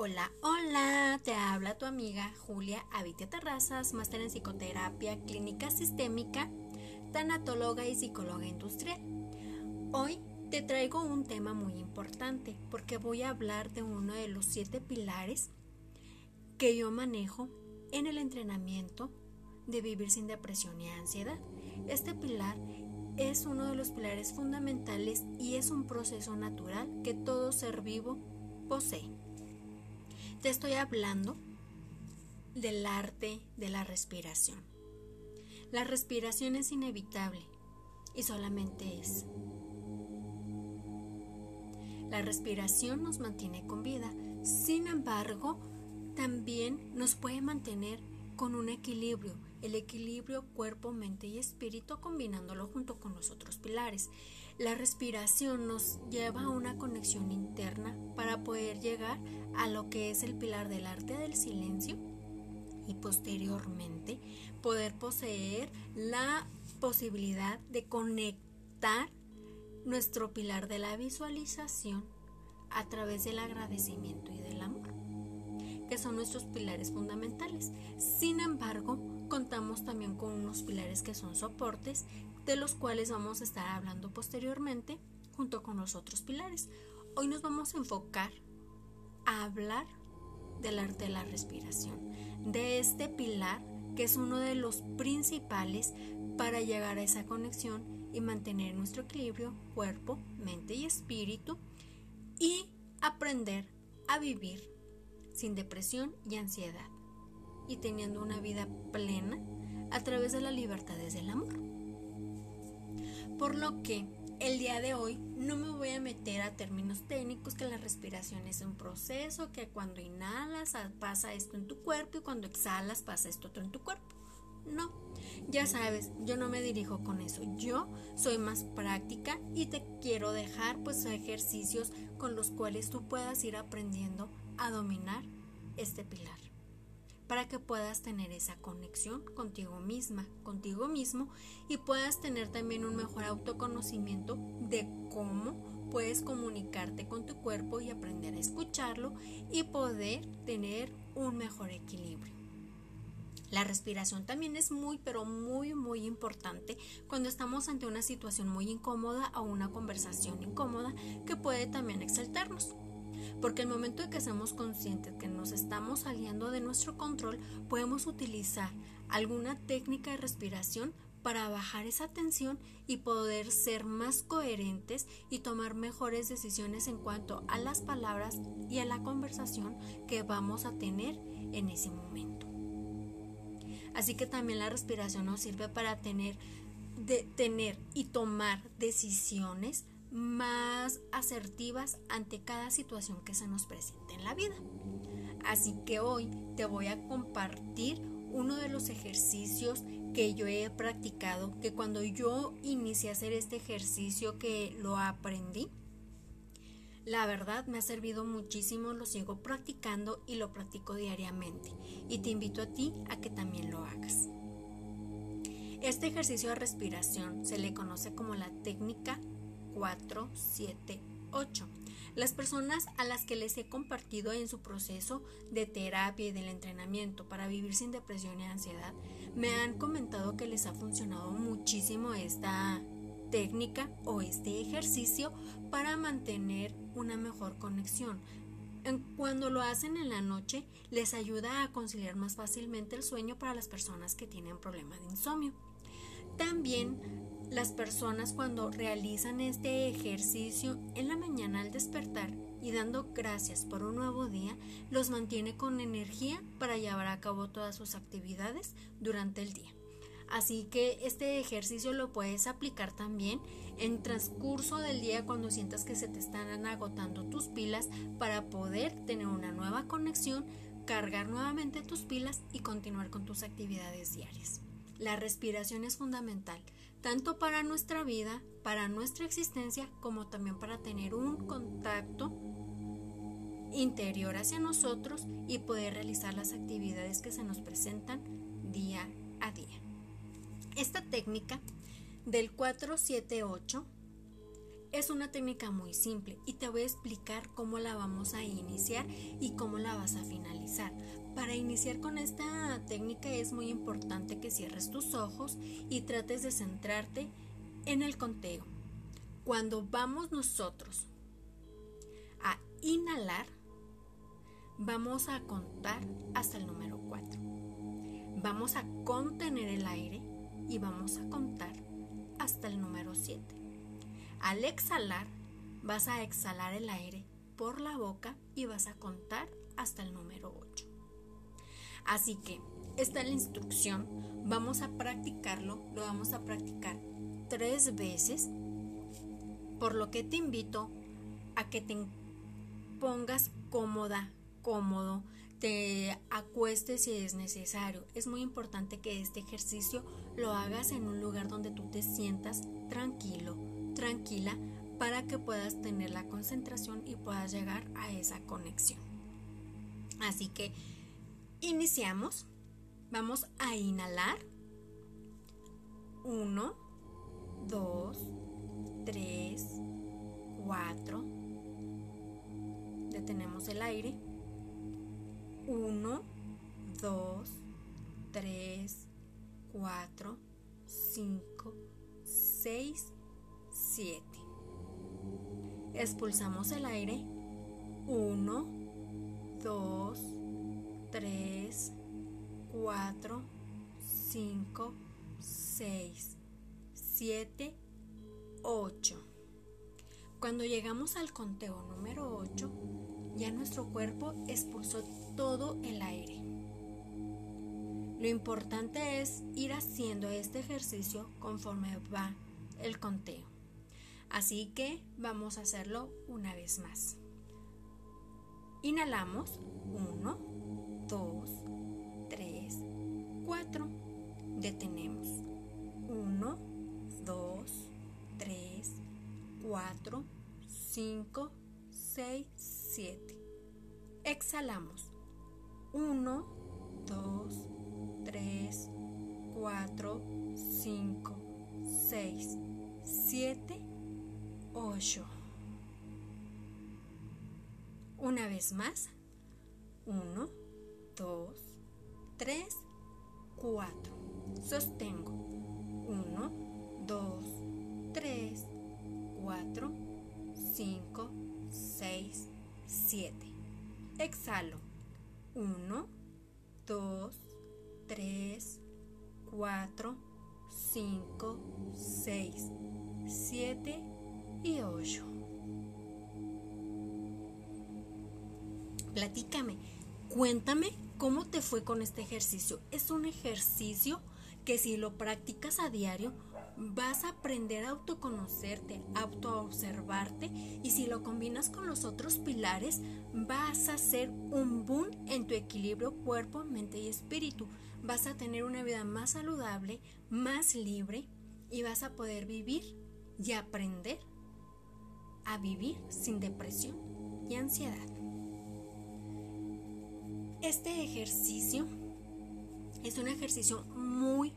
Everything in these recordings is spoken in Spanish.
Hola, hola, te habla tu amiga Julia Avitia Terrazas, máster en psicoterapia clínica sistémica, tanatóloga y psicóloga industrial. Hoy te traigo un tema muy importante porque voy a hablar de uno de los siete pilares que yo manejo en el entrenamiento de vivir sin depresión y ansiedad. Este pilar es uno de los pilares fundamentales y es un proceso natural que todo ser vivo posee. Te estoy hablando del arte de la respiración. La respiración es inevitable y solamente es. La respiración nos mantiene con vida, sin embargo, también nos puede mantener con un equilibrio, el equilibrio cuerpo, mente y espíritu combinándolo junto con los otros pilares. La respiración nos lleva a una conexión interna para poder llegar a lo que es el pilar del arte del silencio y posteriormente poder poseer la posibilidad de conectar nuestro pilar de la visualización a través del agradecimiento y del amor que son nuestros pilares fundamentales. Sin embargo, contamos también con unos pilares que son soportes, de los cuales vamos a estar hablando posteriormente junto con los otros pilares. Hoy nos vamos a enfocar a hablar del arte de la respiración, de este pilar que es uno de los principales para llegar a esa conexión y mantener nuestro equilibrio cuerpo, mente y espíritu y aprender a vivir sin depresión y ansiedad, y teniendo una vida plena a través de la libertad desde el amor. Por lo que el día de hoy no me voy a meter a términos técnicos que la respiración es un proceso, que cuando inhalas pasa esto en tu cuerpo y cuando exhalas pasa esto otro en tu cuerpo. No, ya sabes, yo no me dirijo con eso. Yo soy más práctica y te quiero dejar pues ejercicios con los cuales tú puedas ir aprendiendo a dominar este pilar para que puedas tener esa conexión contigo misma, contigo mismo y puedas tener también un mejor autoconocimiento de cómo puedes comunicarte con tu cuerpo y aprender a escucharlo y poder tener un mejor equilibrio. La respiración también es muy, pero muy, muy importante cuando estamos ante una situación muy incómoda o una conversación incómoda que puede también exaltarnos. Porque el momento de que seamos conscientes que nos estamos saliendo de nuestro control, podemos utilizar alguna técnica de respiración para bajar esa tensión y poder ser más coherentes y tomar mejores decisiones en cuanto a las palabras y a la conversación que vamos a tener en ese momento. Así que también la respiración nos sirve para tener, de, tener y tomar decisiones más asertivas ante cada situación que se nos presente en la vida. Así que hoy te voy a compartir uno de los ejercicios que yo he practicado, que cuando yo inicié a hacer este ejercicio que lo aprendí, la verdad me ha servido muchísimo, lo sigo practicando y lo practico diariamente. Y te invito a ti a que también lo hagas. Este ejercicio de respiración se le conoce como la técnica 4, 7, 8. Las personas a las que les he compartido en su proceso de terapia y del entrenamiento para vivir sin depresión y ansiedad me han comentado que les ha funcionado muchísimo esta técnica o este ejercicio para mantener una mejor conexión. Cuando lo hacen en la noche les ayuda a conciliar más fácilmente el sueño para las personas que tienen problemas de insomnio. También las personas cuando realizan este ejercicio en la mañana al despertar y dando gracias por un nuevo día, los mantiene con energía para llevar a cabo todas sus actividades durante el día. Así que este ejercicio lo puedes aplicar también en transcurso del día cuando sientas que se te están agotando tus pilas para poder tener una nueva conexión, cargar nuevamente tus pilas y continuar con tus actividades diarias. La respiración es fundamental, tanto para nuestra vida, para nuestra existencia, como también para tener un contacto interior hacia nosotros y poder realizar las actividades que se nos presentan día a día. Esta técnica del 478 Es una técnica muy simple y te voy a explicar cómo la vamos a iniciar y cómo la vas a finalizar. Para iniciar con esta técnica es muy importante que cierres tus ojos y trates de centrarte en el conteo. Cuando vamos nosotros a inhalar, vamos a contar hasta el número 4. Vamos a contener el aire y vamos a contar hasta el número 7. Al exhalar, vas a exhalar el aire por la boca y vas a contar hasta el número 8. Así que esta es la instrucción. Vamos a practicarlo. Lo vamos a practicar tres veces. Por lo que te invito a que te pongas cómoda, cómodo, te acuestes si es necesario. Es muy importante que este ejercicio lo hagas en un lugar donde tú te sientas tranquilo, tranquila, para que puedas tener la concentración y puedas llegar a esa conexión. Así que Iniciamos. Vamos a inhalar. 1, 2, 3, 4. Detenemos el aire. 1, 2, 3, 4, 5, 6, 7. Expulsamos el aire. 1, 2, 3, 4, 5, 6, 7, 8. Cuando llegamos al conteo número 8, ya nuestro cuerpo expulsó todo el aire. Lo importante es ir haciendo este ejercicio conforme va el conteo. Así que vamos a hacerlo una vez más. Inhalamos 1, 2, 3, 4. Detenemos. 1, 2, 3, 4, 5, 6, 7. Exhalamos. 1, 2, 3, 4, 5, 6, 7, 8. Una vez más. 1, 2, 3, 4. Sostengo. 1, 2, 3, 4, 5, 6, 7. Exhalo. 1, 2, 3, 4, 5, 6, 7 y 8. Platícame, cuéntame ¿Cómo te fue con este ejercicio? Es un ejercicio que si lo practicas a diario vas a aprender a autoconocerte, a autoobservarte y si lo combinas con los otros pilares vas a hacer un boom en tu equilibrio cuerpo, mente y espíritu. Vas a tener una vida más saludable, más libre y vas a poder vivir y aprender a vivir sin depresión y ansiedad. Este ejercicio es un ejercicio muy,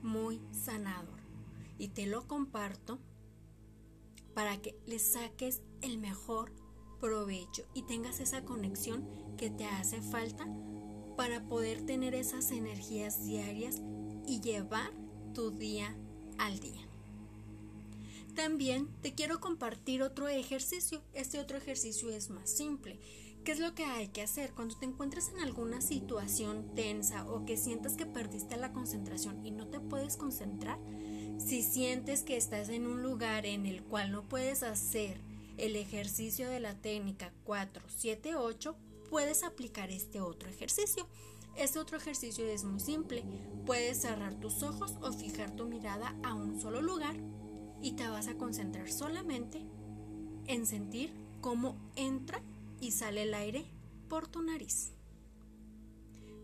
muy sanador y te lo comparto para que le saques el mejor provecho y tengas esa conexión que te hace falta para poder tener esas energías diarias y llevar tu día al día. También te quiero compartir otro ejercicio. Este otro ejercicio es más simple ¿Qué es lo que hay que hacer cuando te encuentres en alguna situación tensa o que sientas que perdiste la concentración y no te puedes concentrar? Si sientes que estás en un lugar en el cual no puedes hacer el ejercicio de la técnica 4, 7, 8, puedes aplicar este otro ejercicio. Este otro ejercicio es muy simple. Puedes cerrar tus ojos o fijar tu mirada a un solo lugar y te vas a concentrar solamente en sentir cómo entra y sale el aire por tu nariz.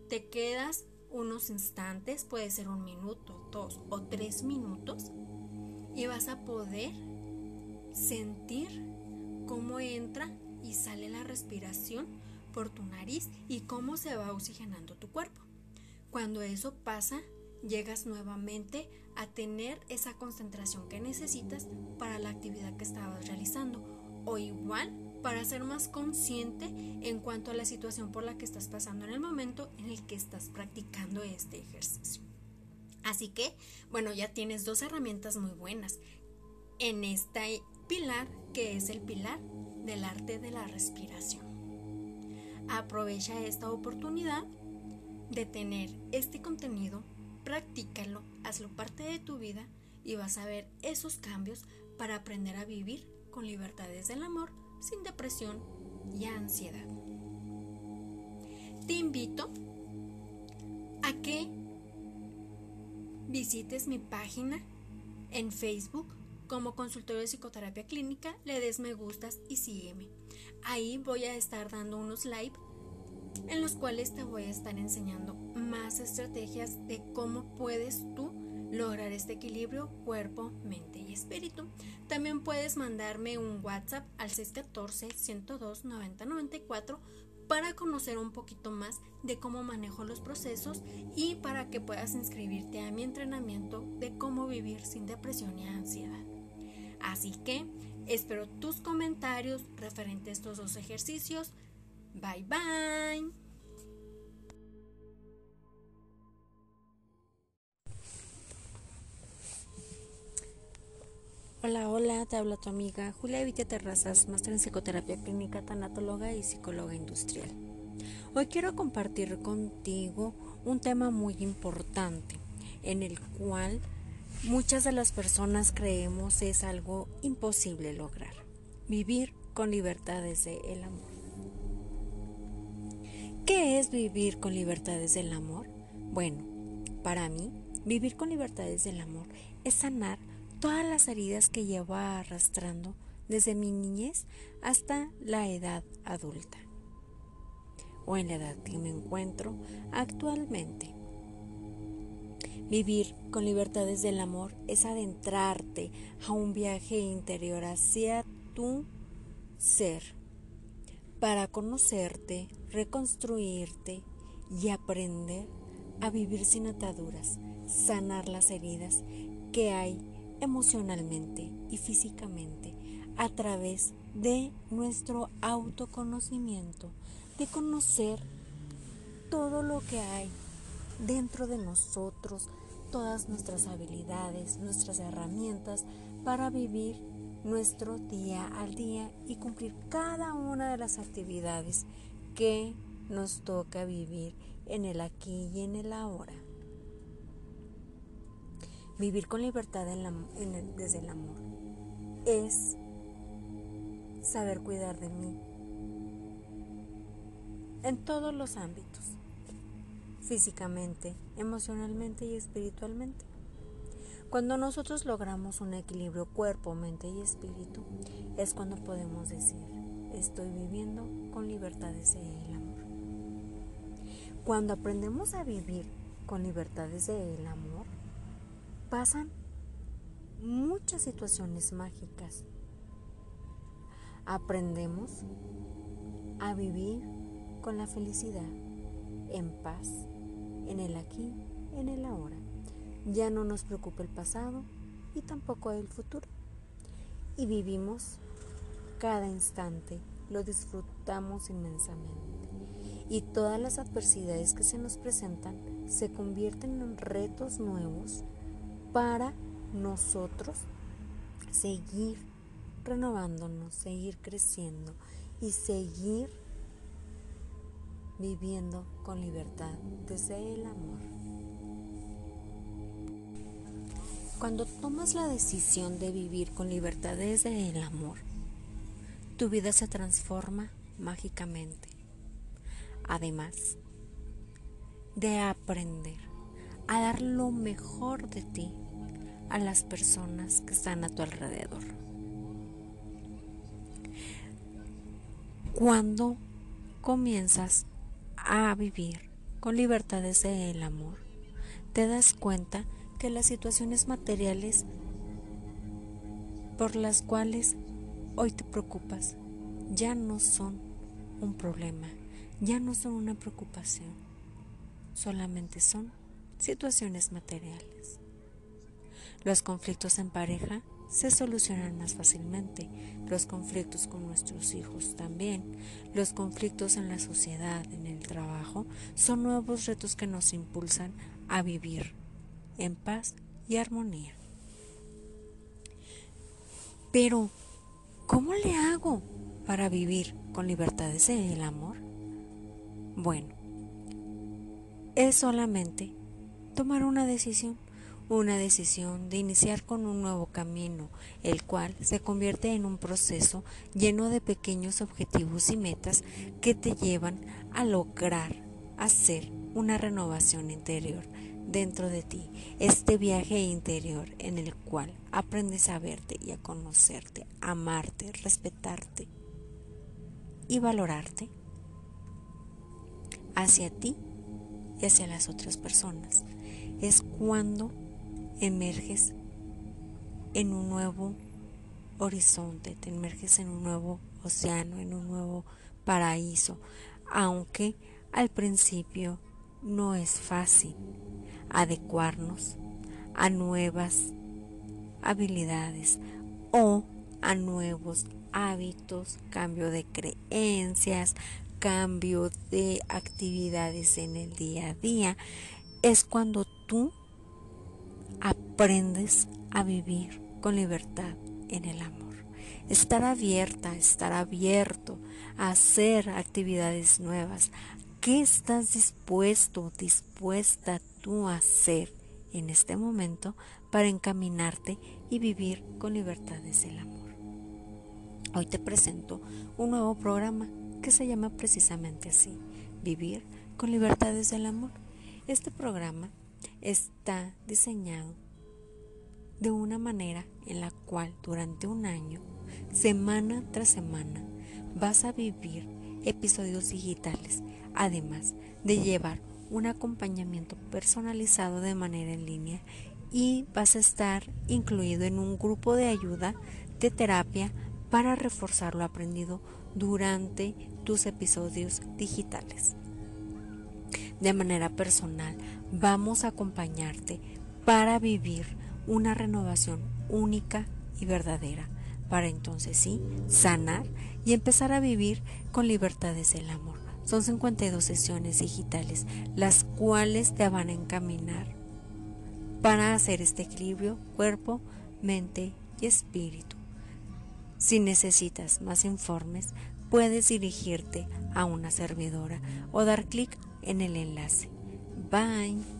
Te quedas unos instantes, puede ser un minuto, dos o tres minutos, y vas a poder sentir cómo entra y sale la respiración por tu nariz y cómo se va oxigenando tu cuerpo. Cuando eso pasa, llegas nuevamente a tener esa concentración que necesitas para la actividad que estabas realizando o igual para ser más consciente en cuanto a la situación por la que estás pasando en el momento en el que estás practicando este ejercicio. Así que, bueno, ya tienes dos herramientas muy buenas en este pilar que es el pilar del arte de la respiración. Aprovecha esta oportunidad de tener este contenido, practícalo, hazlo parte de tu vida y vas a ver esos cambios para aprender a vivir con libertades del amor, sin depresión y ansiedad. Te invito a que visites mi página en Facebook como consultorio de psicoterapia clínica, le des me gustas y sígueme. Ahí voy a estar dando unos live en los cuales te voy a estar enseñando más estrategias de cómo puedes tú lograr este equilibrio cuerpo, mente y espíritu. También puedes mandarme un WhatsApp al 614 102 9094 para conocer un poquito más de cómo manejo los procesos y para que puedas inscribirte a mi entrenamiento de cómo vivir sin depresión y ansiedad. Así que espero tus comentarios referentes a estos dos ejercicios. Bye bye. Hola, hola, te habla tu amiga Julia Evita Terrazas, máster en psicoterapia clínica, tanatóloga y psicóloga industrial. Hoy quiero compartir contigo un tema muy importante en el cual muchas de las personas creemos es algo imposible lograr. Vivir con libertad desde el amor. ¿Qué es vivir con libertades del amor? Bueno, para mí, vivir con libertades del amor es sanar todas las heridas que llevo arrastrando desde mi niñez hasta la edad adulta o en la edad que me encuentro actualmente. Vivir con libertades del amor es adentrarte a un viaje interior hacia tu ser para conocerte, reconstruirte y aprender a vivir sin ataduras, sanar las heridas que hay emocionalmente y físicamente a través de nuestro autoconocimiento, de conocer todo lo que hay dentro de nosotros, todas nuestras habilidades, nuestras herramientas para vivir nuestro día al día y cumplir cada una de las actividades que nos toca vivir en el aquí y en el ahora. Vivir con libertad desde el amor es saber cuidar de mí en todos los ámbitos, físicamente, emocionalmente y espiritualmente. Cuando nosotros logramos un equilibrio cuerpo, mente y espíritu, es cuando podemos decir, estoy viviendo con libertad desde el amor. Cuando aprendemos a vivir con libertad desde el amor, pasan muchas situaciones mágicas. Aprendemos a vivir con la felicidad, en paz, en el aquí, en el ahora. Ya no nos preocupa el pasado y tampoco el futuro. Y vivimos cada instante, lo disfrutamos inmensamente. Y todas las adversidades que se nos presentan se convierten en retos nuevos para nosotros seguir renovándonos, seguir creciendo y seguir viviendo con libertad desde el amor. Cuando tomas la decisión de vivir con libertad desde el amor, tu vida se transforma mágicamente. Además de aprender a dar lo mejor de ti a las personas que están a tu alrededor. Cuando comienzas a vivir con libertades del amor, te das cuenta que las situaciones materiales por las cuales hoy te preocupas ya no son un problema, ya no son una preocupación, solamente son situaciones materiales. Los conflictos en pareja se solucionan más fácilmente, los conflictos con nuestros hijos también, los conflictos en la sociedad, en el trabajo, son nuevos retos que nos impulsan a vivir en paz y armonía. Pero, ¿cómo le hago para vivir con libertad desde el amor? Bueno, es solamente tomar una decisión, una decisión de iniciar con un nuevo camino, el cual se convierte en un proceso lleno de pequeños objetivos y metas que te llevan a lograr hacer una renovación interior dentro de ti, este viaje interior en el cual aprendes a verte y a conocerte, amarte, respetarte y valorarte hacia ti y hacia las otras personas. Es cuando emerges en un nuevo horizonte, te emerges en un nuevo océano, en un nuevo paraíso, aunque al principio no es fácil adecuarnos a nuevas habilidades o a nuevos hábitos, cambio de creencias, cambio de actividades en el día a día, es cuando tú aprendes a vivir con libertad en el amor. Estar abierta, estar abierto a hacer actividades nuevas. ¿Qué estás dispuesto, dispuesta tú a hacer en este momento para encaminarte y vivir con libertad desde el amor? Hoy te presento un nuevo programa que se llama precisamente así, Vivir con libertad desde el amor. Este programa está diseñado de una manera en la cual durante un año, semana tras semana, vas a vivir episodios digitales, además de llevar un acompañamiento personalizado de manera en línea y vas a estar incluido en un grupo de ayuda de terapia para reforzar lo aprendido durante tus episodios digitales. De manera personal, vamos a acompañarte para vivir una renovación única y verdadera, para entonces sí sanar y empezar a vivir con libertades el amor. Son 52 sesiones digitales, las cuales te van a encaminar para hacer este equilibrio cuerpo, mente y espíritu. Si necesitas más informes, puedes dirigirte a una servidora o dar clic en el enlace. Bye.